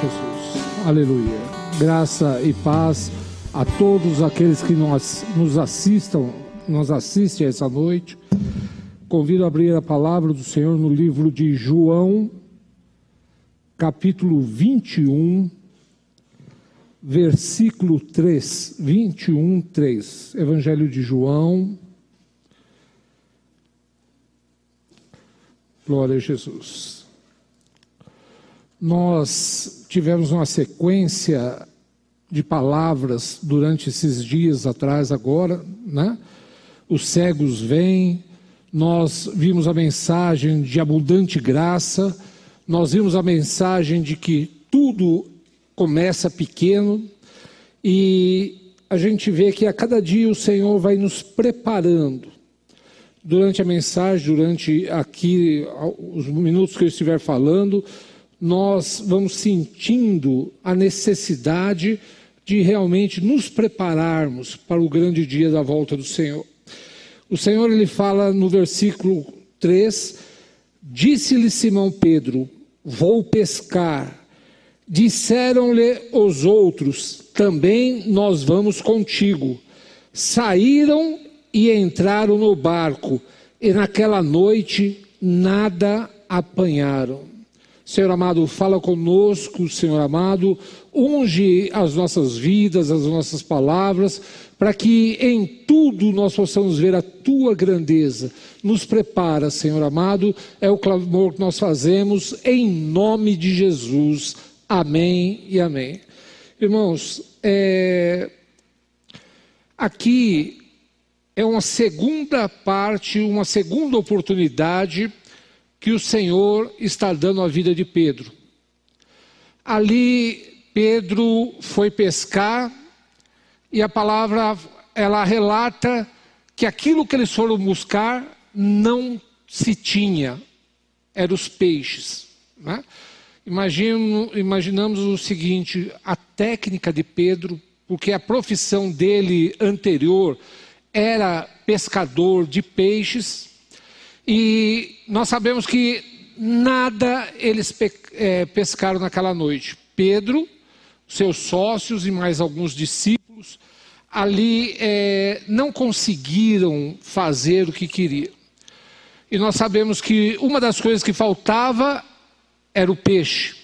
Jesus. Aleluia. Graça e paz a todos aqueles que nos assistam, nos assistem essa noite. Convido a abrir a palavra do Senhor no livro de João, capítulo 21, versículo 3, 21, 3. Evangelho de João. Glória a Jesus nós tivemos uma sequência de palavras durante esses dias atrás, agora, né? Os cegos vêm, nós vimos a mensagem de abundante graça, nós vimos a mensagem de que tudo começa pequeno e a gente vê que a cada dia o Senhor vai nos preparando. Durante a mensagem, durante aqui os minutos que eu estiver falando, nós vamos sentindo a necessidade de realmente nos prepararmos para o grande dia da volta do Senhor. O Senhor ele fala no versículo 3: Disse-lhe Simão Pedro: Vou pescar. Disseram-lhe os outros: Também nós vamos contigo. Saíram e entraram no barco, e naquela noite nada apanharam. Senhor amado, fala conosco, Senhor amado, unge as nossas vidas, as nossas palavras, para que em tudo nós possamos ver a tua grandeza. Nos prepara, Senhor amado, é o clamor que nós fazemos em nome de Jesus. Amém e amém. Irmãos, é... aqui é uma segunda parte, uma segunda oportunidade que o Senhor está dando à vida de Pedro. Ali Pedro foi pescar e a palavra ela relata que aquilo que eles foram buscar não se tinha, eram os peixes. Né? Imagino, imaginamos o seguinte: a técnica de Pedro, porque a profissão dele anterior era pescador de peixes, e nós sabemos que nada eles é, pescaram naquela noite. Pedro, seus sócios e mais alguns discípulos ali é, não conseguiram fazer o que queriam. E nós sabemos que uma das coisas que faltava era o peixe.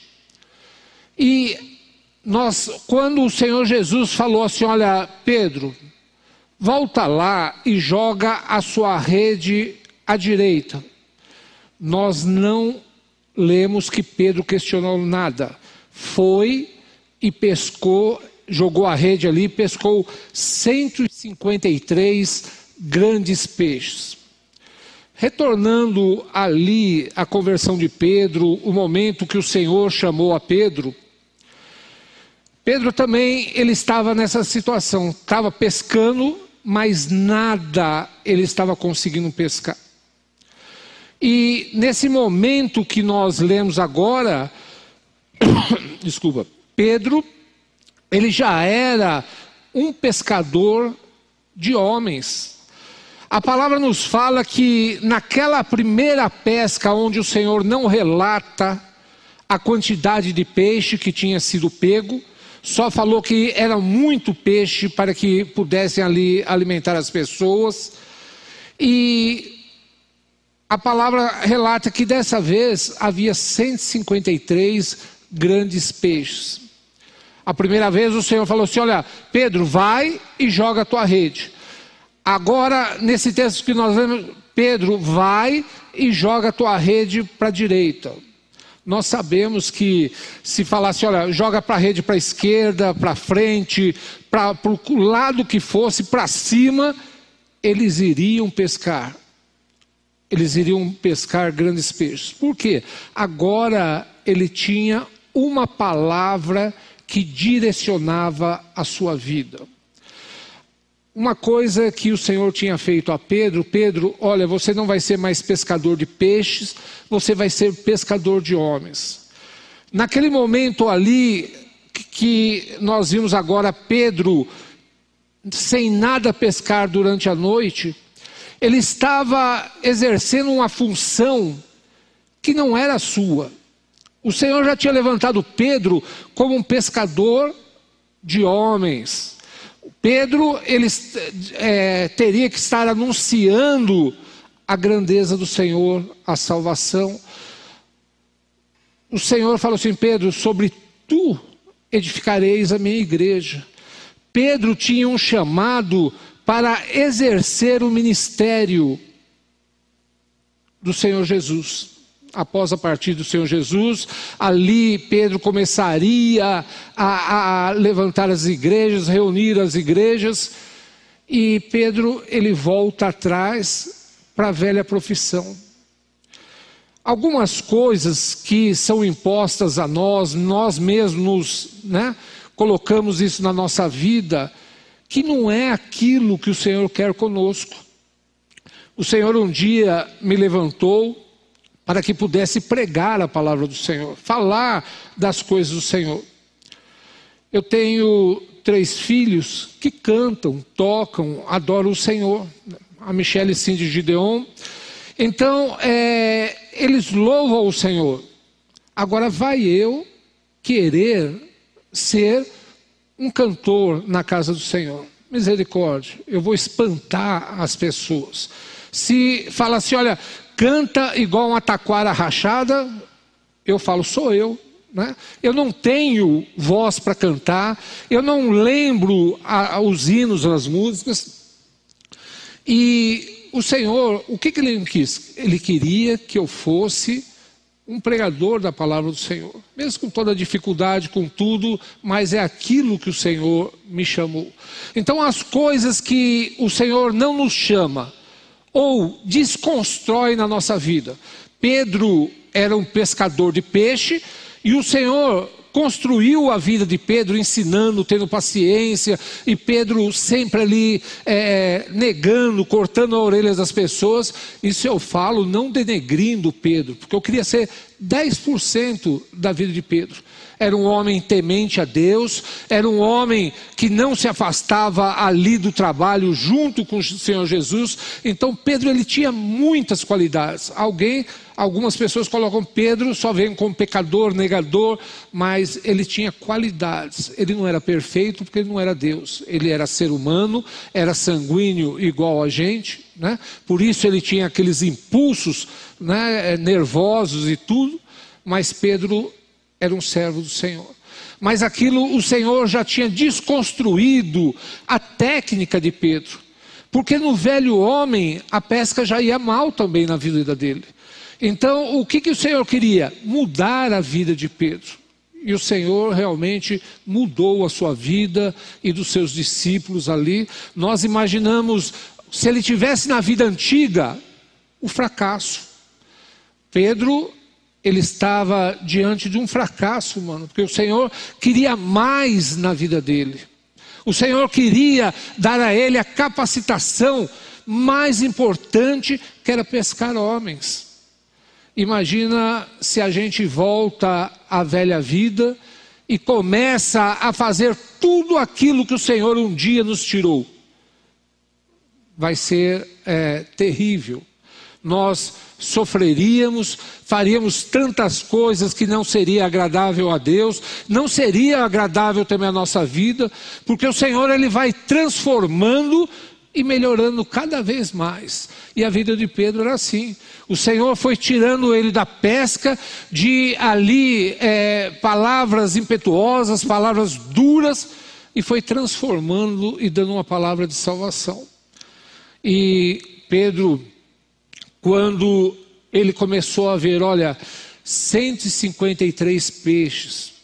E nós, quando o Senhor Jesus falou assim: Olha, Pedro, volta lá e joga a sua rede à direita, nós não lemos que Pedro questionou nada. Foi e pescou, jogou a rede ali, pescou 153 grandes peixes. Retornando ali à conversão de Pedro, o momento que o Senhor chamou a Pedro, Pedro também ele estava nessa situação, estava pescando, mas nada ele estava conseguindo pescar. E nesse momento que nós lemos agora, desculpa, Pedro, ele já era um pescador de homens. A palavra nos fala que naquela primeira pesca, onde o Senhor não relata a quantidade de peixe que tinha sido pego, só falou que era muito peixe para que pudessem ali alimentar as pessoas. E a palavra relata que dessa vez havia 153 grandes peixes. A primeira vez o Senhor falou assim: Olha, Pedro, vai e joga a tua rede. Agora, nesse texto que nós lemos, Pedro, vai e joga a tua rede para a direita. Nós sabemos que se falasse, olha, joga para a rede para a esquerda, para frente, para o lado que fosse, para cima, eles iriam pescar eles iriam pescar grandes peixes. Por quê? Agora ele tinha uma palavra que direcionava a sua vida. Uma coisa que o Senhor tinha feito a Pedro: Pedro, olha, você não vai ser mais pescador de peixes, você vai ser pescador de homens. Naquele momento ali, que nós vimos agora Pedro sem nada pescar durante a noite, ele estava exercendo uma função que não era sua. O Senhor já tinha levantado Pedro como um pescador de homens. Pedro ele é, teria que estar anunciando a grandeza do Senhor, a salvação. O Senhor falou assim: Pedro, sobre tu edificareis a minha igreja. Pedro tinha um chamado para exercer o ministério do Senhor Jesus após a partida do Senhor Jesus, ali Pedro começaria a, a, levantar as igrejas, reunir as igrejas, e Pedro ele volta atrás para a velha profissão. Algumas coisas que são impostas a nós, nós mesmos né, colocamos isso na nossa vida, que não é aquilo que o Senhor quer conosco. O Senhor um dia me levantou para que pudesse pregar a palavra do Senhor, falar das coisas do Senhor. Eu tenho três filhos que cantam, tocam, adoram o Senhor. A Michelle Cindy Gideon. Então, é, eles louvam o Senhor. Agora, vai eu querer ser um cantor na casa do Senhor. Misericórdia, eu vou espantar as pessoas. Se fala assim, olha, canta igual uma taquara rachada, eu falo, sou eu. Né? Eu não tenho voz para cantar, eu não lembro a, a, os hinos nas músicas. E o Senhor, o que, que ele quis? Ele queria que eu fosse um pregador da palavra do Senhor, mesmo com toda a dificuldade, com tudo, mas é aquilo que o Senhor me chamou. Então, as coisas que o Senhor não nos chama, ou desconstrói na nossa vida. Pedro era um pescador de peixe e o Senhor construiu a vida de Pedro ensinando, tendo paciência, e Pedro sempre ali é, negando, cortando a orelha das pessoas. Isso eu falo não denegrindo Pedro, porque eu queria ser 10% da vida de Pedro. Era um homem temente a Deus, era um homem que não se afastava ali do trabalho junto com o Senhor Jesus. Então Pedro ele tinha muitas qualidades. Alguém, algumas pessoas colocam Pedro só vem como pecador, negador, mas ele tinha qualidades. Ele não era perfeito porque ele não era Deus. Ele era ser humano, era sanguíneo igual a gente, né? Por isso ele tinha aqueles impulsos, né, nervosos e tudo. Mas Pedro era um servo do Senhor. Mas aquilo o Senhor já tinha desconstruído a técnica de Pedro. Porque no velho homem a pesca já ia mal também na vida dele. Então, o que, que o Senhor queria? Mudar a vida de Pedro. E o Senhor realmente mudou a sua vida e dos seus discípulos ali. Nós imaginamos, se ele tivesse na vida antiga, o fracasso. Pedro ele estava diante de um fracasso, mano, porque o Senhor queria mais na vida dele. O Senhor queria dar a ele a capacitação mais importante, que era pescar homens. Imagina se a gente volta à velha vida e começa a fazer tudo aquilo que o Senhor um dia nos tirou. Vai ser é, terrível. Nós sofreríamos, faríamos tantas coisas que não seria agradável a Deus, não seria agradável também a nossa vida, porque o Senhor ele vai transformando e melhorando cada vez mais. E a vida de Pedro era assim. O Senhor foi tirando ele da pesca, de ali é, palavras impetuosas, palavras duras, e foi transformando e dando uma palavra de salvação. E Pedro quando ele começou a ver, olha, 153 peixes.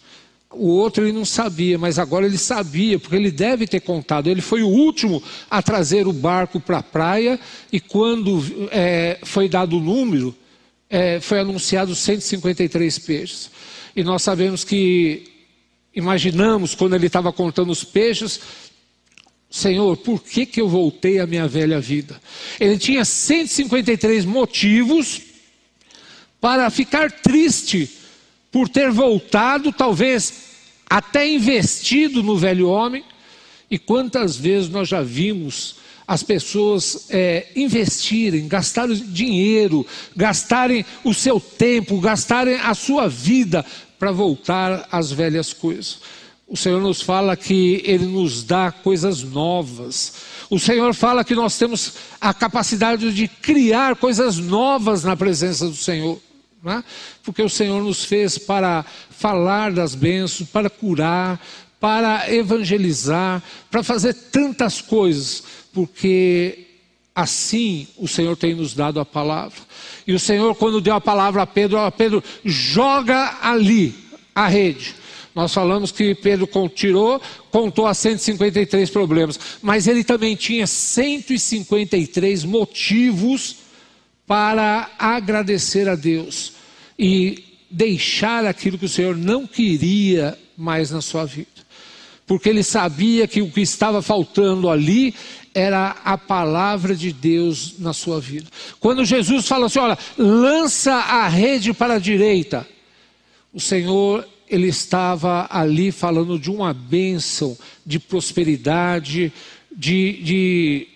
O outro ele não sabia, mas agora ele sabia, porque ele deve ter contado. Ele foi o último a trazer o barco para a praia, e quando é, foi dado o número, é, foi anunciado 153 peixes. E nós sabemos que, imaginamos, quando ele estava contando os peixes, Senhor, por que, que eu voltei à minha velha vida? Ele tinha 153 motivos para ficar triste por ter voltado, talvez até investido no velho homem. E quantas vezes nós já vimos as pessoas é, investirem, gastarem dinheiro, gastarem o seu tempo, gastarem a sua vida para voltar às velhas coisas. O Senhor nos fala que Ele nos dá coisas novas. O Senhor fala que nós temos a capacidade de criar coisas novas na presença do Senhor. Né? Porque o Senhor nos fez para falar das bênçãos, para curar, para evangelizar, para fazer tantas coisas, porque assim o Senhor tem nos dado a palavra. E o Senhor, quando deu a palavra a Pedro, a Pedro joga ali a rede. Nós falamos que Pedro tirou, contou a 153 problemas, mas ele também tinha 153 motivos para agradecer a Deus e deixar aquilo que o Senhor não queria mais na sua vida. Porque ele sabia que o que estava faltando ali era a palavra de Deus na sua vida. Quando Jesus fala assim: olha, lança a rede para a direita, o Senhor, ele estava ali falando de uma bênção, de prosperidade, de, de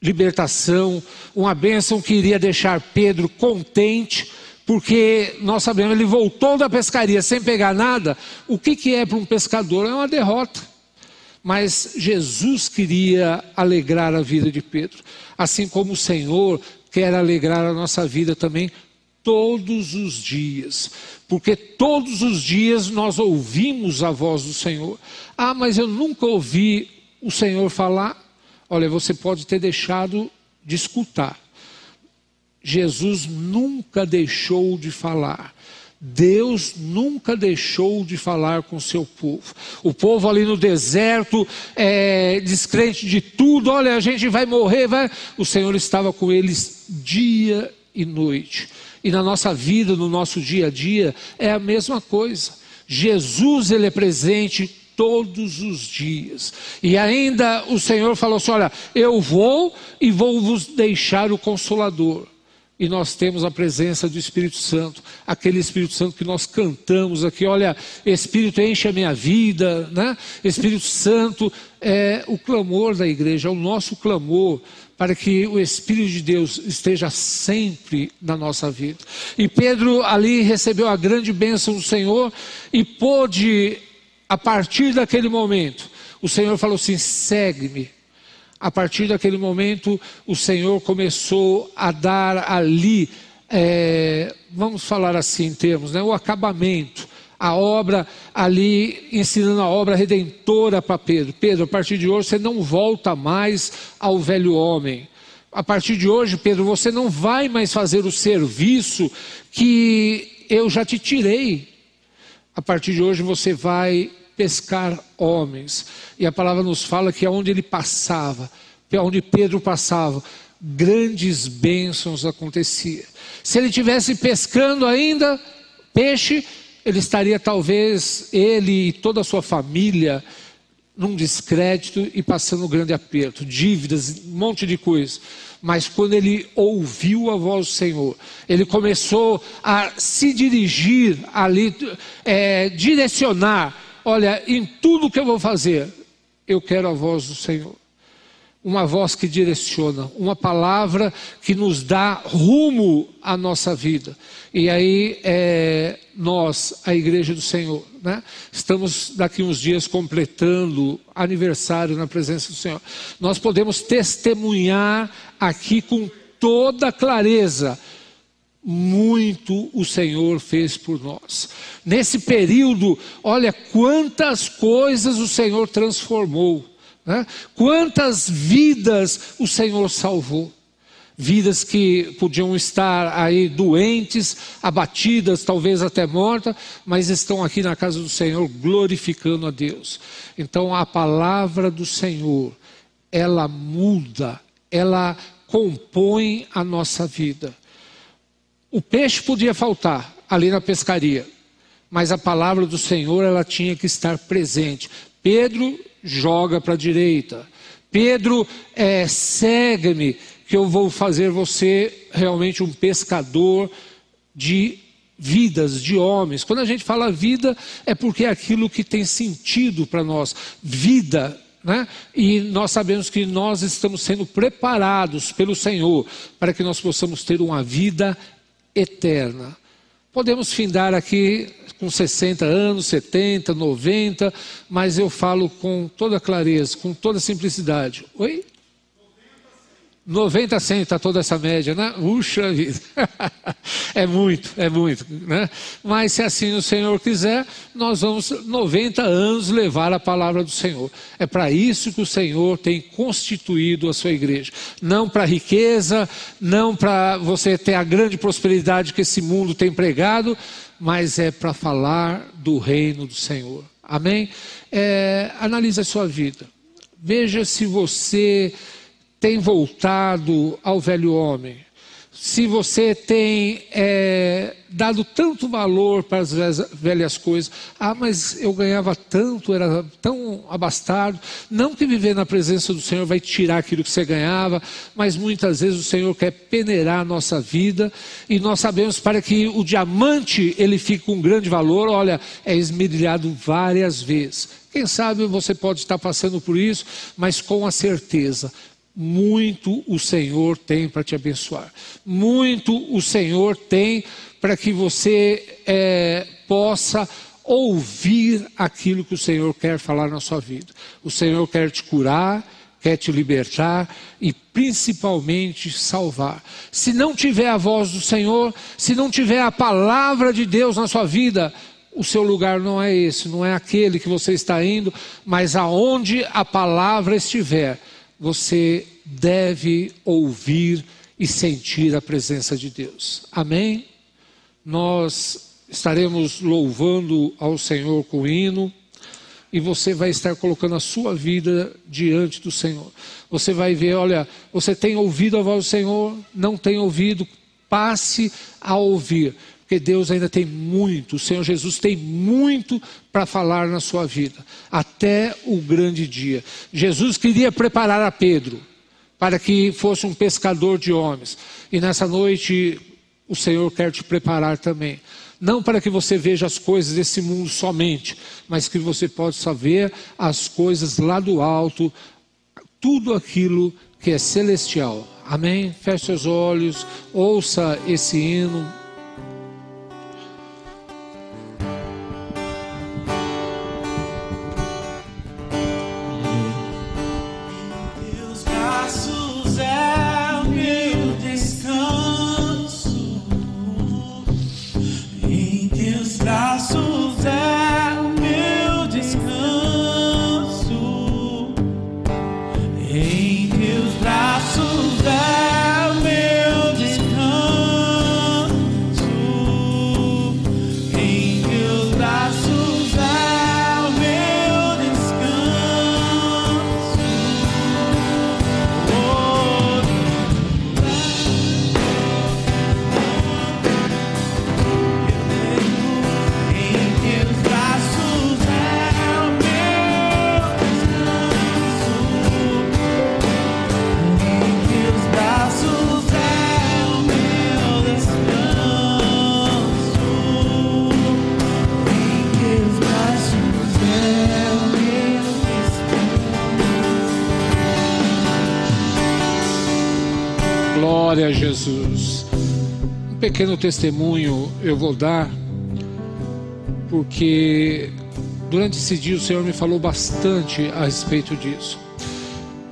libertação, uma bênção que iria deixar Pedro contente, porque nós sabemos, ele voltou da pescaria sem pegar nada. O que, que é para um pescador? É uma derrota. Mas Jesus queria alegrar a vida de Pedro, assim como o Senhor quer alegrar a nossa vida também todos os dias, porque todos os dias nós ouvimos a voz do Senhor. Ah, mas eu nunca ouvi o Senhor falar. Olha, você pode ter deixado de escutar. Jesus nunca deixou de falar. Deus nunca deixou de falar com o seu povo. O povo ali no deserto, é, descrente de tudo, olha, a gente vai morrer, vai. O Senhor estava com eles dia e noite. E na nossa vida, no nosso dia a dia, é a mesma coisa. Jesus, ele é presente todos os dias. E ainda o Senhor falou assim: Olha, eu vou e vou vos deixar o consolador e nós temos a presença do Espírito Santo, aquele Espírito Santo que nós cantamos aqui, olha, Espírito enche a minha vida, né? Espírito Santo é o clamor da igreja, é o nosso clamor para que o Espírito de Deus esteja sempre na nossa vida. E Pedro ali recebeu a grande bênção do Senhor e pôde, a partir daquele momento, o Senhor falou assim: segue-me a partir daquele momento, o Senhor começou a dar ali, é, vamos falar assim em termos, né, o acabamento, a obra ali, ensinando a obra redentora para Pedro. Pedro, a partir de hoje você não volta mais ao velho homem. A partir de hoje, Pedro, você não vai mais fazer o serviço que eu já te tirei. A partir de hoje você vai pescar homens. E a palavra nos fala que aonde ele passava, onde Pedro passava, grandes bênçãos aconteciam. Se ele tivesse pescando ainda peixe, ele estaria talvez ele e toda a sua família num descrédito e passando um grande aperto, dívidas, um monte de coisas. Mas quando ele ouviu a voz do Senhor, ele começou a se dirigir ali, é, direcionar Olha, em tudo que eu vou fazer, eu quero a voz do Senhor. Uma voz que direciona, uma palavra que nos dá rumo à nossa vida. E aí, é, nós, a Igreja do Senhor, né? estamos daqui uns dias completando aniversário na presença do Senhor. Nós podemos testemunhar aqui com toda clareza muito o Senhor fez por nós. Nesse período, olha quantas coisas o Senhor transformou, né? quantas vidas o Senhor salvou. Vidas que podiam estar aí doentes, abatidas, talvez até mortas, mas estão aqui na casa do Senhor glorificando a Deus. Então a palavra do Senhor, ela muda, ela compõe a nossa vida. O peixe podia faltar ali na pescaria, mas a palavra do Senhor ela tinha que estar presente. Pedro joga para a direita. Pedro, é, segue-me, que eu vou fazer você realmente um pescador de vidas, de homens. Quando a gente fala vida, é porque é aquilo que tem sentido para nós. Vida Né? E nós sabemos que nós estamos sendo preparados pelo Senhor para que nós possamos ter uma vida eterna. Podemos findar aqui com 60 anos, 70, 90, mas eu falo com toda clareza, com toda simplicidade. Oi? 90 100 está toda essa média, né? Puxa vida. é muito, é muito, né? Mas se assim o Senhor quiser, nós vamos 90 anos levar a palavra do Senhor. É para isso que o Senhor tem constituído a sua igreja. Não para riqueza, não para você ter a grande prosperidade que esse mundo tem pregado, mas é para falar do reino do Senhor. Amém? É, analise a sua vida. Veja se você tem voltado ao velho homem, se você tem é, dado tanto valor para as velhas coisas, ah, mas eu ganhava tanto, era tão abastado. Não que viver na presença do Senhor vai tirar aquilo que você ganhava, mas muitas vezes o Senhor quer peneirar a nossa vida e nós sabemos para que o diamante ele fique com grande valor, olha, é esmerilhado várias vezes. Quem sabe você pode estar passando por isso, mas com a certeza, muito o Senhor tem para te abençoar. Muito o Senhor tem para que você é, possa ouvir aquilo que o Senhor quer falar na sua vida. O Senhor quer te curar, quer te libertar e principalmente salvar. Se não tiver a voz do Senhor, se não tiver a palavra de Deus na sua vida, o seu lugar não é esse, não é aquele que você está indo, mas aonde a palavra estiver você deve ouvir e sentir a presença de Deus. Amém? Nós estaremos louvando ao Senhor com hino e você vai estar colocando a sua vida diante do Senhor. Você vai ver, olha, você tem ouvido a voz do Senhor, não tem ouvido, passe a ouvir porque Deus ainda tem muito, o Senhor Jesus tem muito para falar na sua vida, até o grande dia. Jesus queria preparar a Pedro para que fosse um pescador de homens, e nessa noite o Senhor quer te preparar também. Não para que você veja as coisas desse mundo somente, mas que você possa ver as coisas lá do alto, tudo aquilo que é celestial. Amém? Feche seus olhos, ouça esse hino. Glória a Jesus. Um pequeno testemunho eu vou dar, porque durante esse dia o Senhor me falou bastante a respeito disso.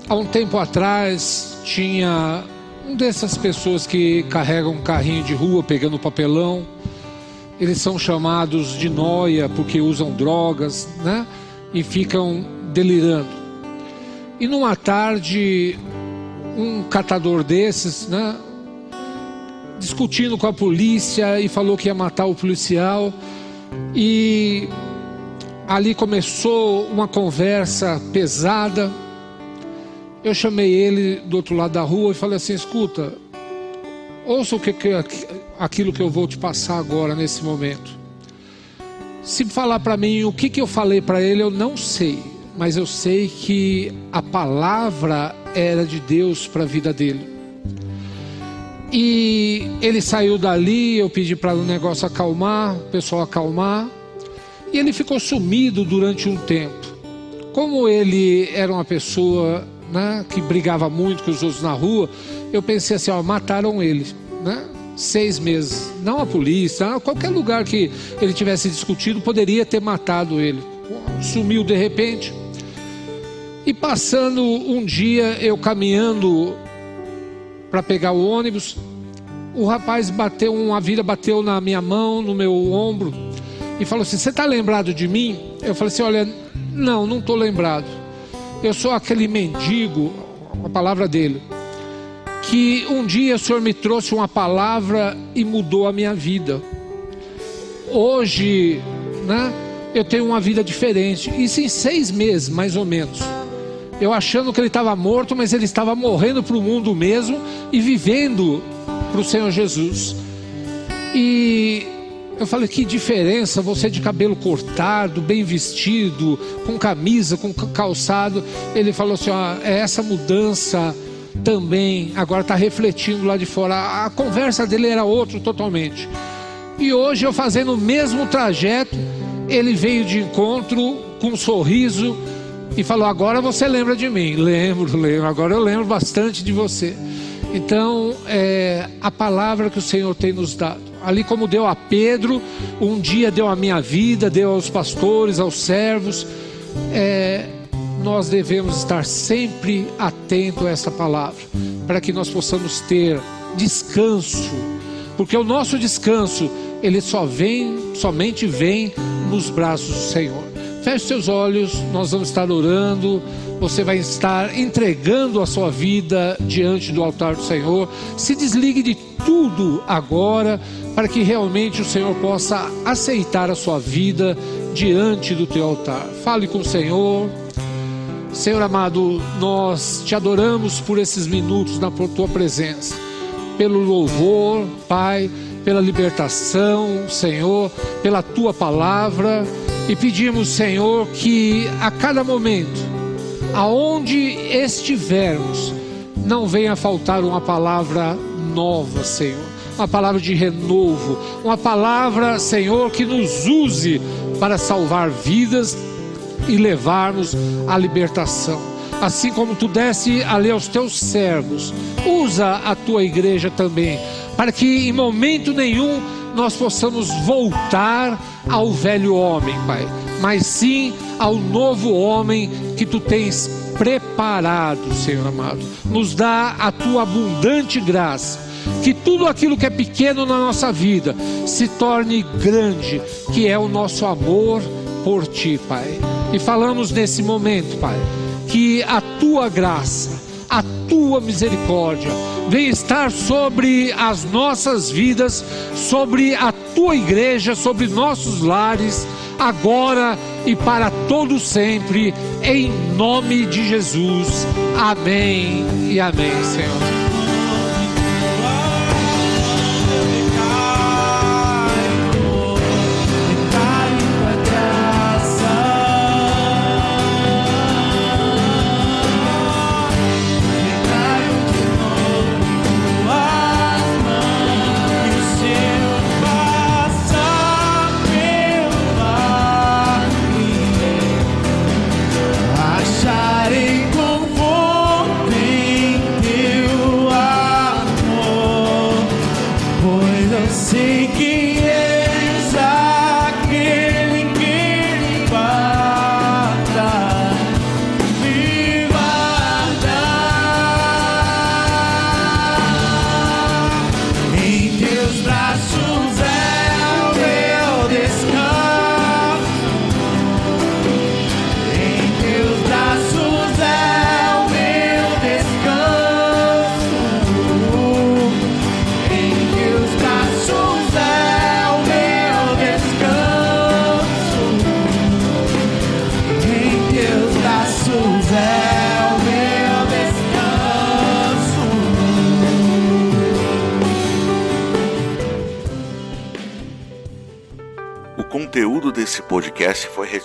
Há um tempo atrás tinha um dessas pessoas que carregam um carrinho de rua pegando papelão. Eles são chamados de noia porque usam drogas, né? E ficam delirando. E numa tarde, um catador desses, né? Discutindo com a polícia e falou que ia matar o policial. E ali começou uma conversa pesada. Eu chamei ele do outro lado da rua e falei assim: escuta, ouça o que, que aquilo que eu vou te passar agora nesse momento. Se falar para mim o que, que eu falei para ele, eu não sei, mas eu sei que a palavra era de Deus para a vida dele. E ele saiu dali, eu pedi para o negócio acalmar, o pessoal acalmar, e ele ficou sumido durante um tempo. como ele era uma pessoa né, que brigava muito com os outros na rua, eu pensei assim: ó, mataram ele, né? Seis meses. Não a polícia, qualquer lugar que ele tivesse discutido poderia ter matado ele. Sumiu de repente. E passando um dia, eu caminhando para pegar o ônibus, o rapaz bateu, uma vida bateu na minha mão, no meu ombro, e falou assim: Você está lembrado de mim? Eu falei assim: Olha, não, não estou lembrado. Eu sou aquele mendigo, a palavra dele, que um dia o Senhor me trouxe uma palavra e mudou a minha vida. Hoje, né, eu tenho uma vida diferente. Isso em seis meses, mais ou menos. Eu achando que ele estava morto, mas ele estava morrendo para o mundo mesmo e vivendo para o Senhor Jesus. E eu falei, que diferença você de cabelo cortado, bem vestido, com camisa, com calçado. Ele falou assim: ó, é essa mudança também agora está refletindo lá de fora. A conversa dele era outra totalmente. E hoje eu fazendo o mesmo trajeto, ele veio de encontro com um sorriso e falou: Agora você lembra de mim. Lembro, lembro. Agora eu lembro bastante de você. Então, é, a palavra que o Senhor tem nos dado, ali como deu a Pedro, um dia deu a minha vida, deu aos pastores, aos servos, é, nós devemos estar sempre atento a essa palavra, para que nós possamos ter descanso, porque o nosso descanso ele só vem, somente vem nos braços do Senhor. Feche seus olhos, nós vamos estar orando. Você vai estar entregando a sua vida diante do altar do Senhor. Se desligue de tudo agora, para que realmente o Senhor possa aceitar a sua vida diante do teu altar. Fale com o Senhor. Senhor amado, nós te adoramos por esses minutos na tua presença, pelo louvor, Pai pela libertação, Senhor, pela tua palavra. E pedimos, Senhor, que a cada momento, aonde estivermos, não venha faltar uma palavra nova, Senhor. Uma palavra de renovo, uma palavra, Senhor, que nos use para salvar vidas e levarmos à libertação. Assim como tu desse ali aos teus servos, usa a tua igreja também para que em momento nenhum nós possamos voltar ao velho homem, Pai, mas sim ao novo homem que tu tens preparado, Senhor amado. Nos dá a tua abundante graça. Que tudo aquilo que é pequeno na nossa vida se torne grande, que é o nosso amor por ti, Pai. E falamos nesse momento, Pai, que a tua graça, a tua misericórdia, vem estar sobre as nossas vidas, sobre a tua igreja, sobre nossos lares, agora e para todo sempre, em nome de Jesus. Amém e amém, Senhor.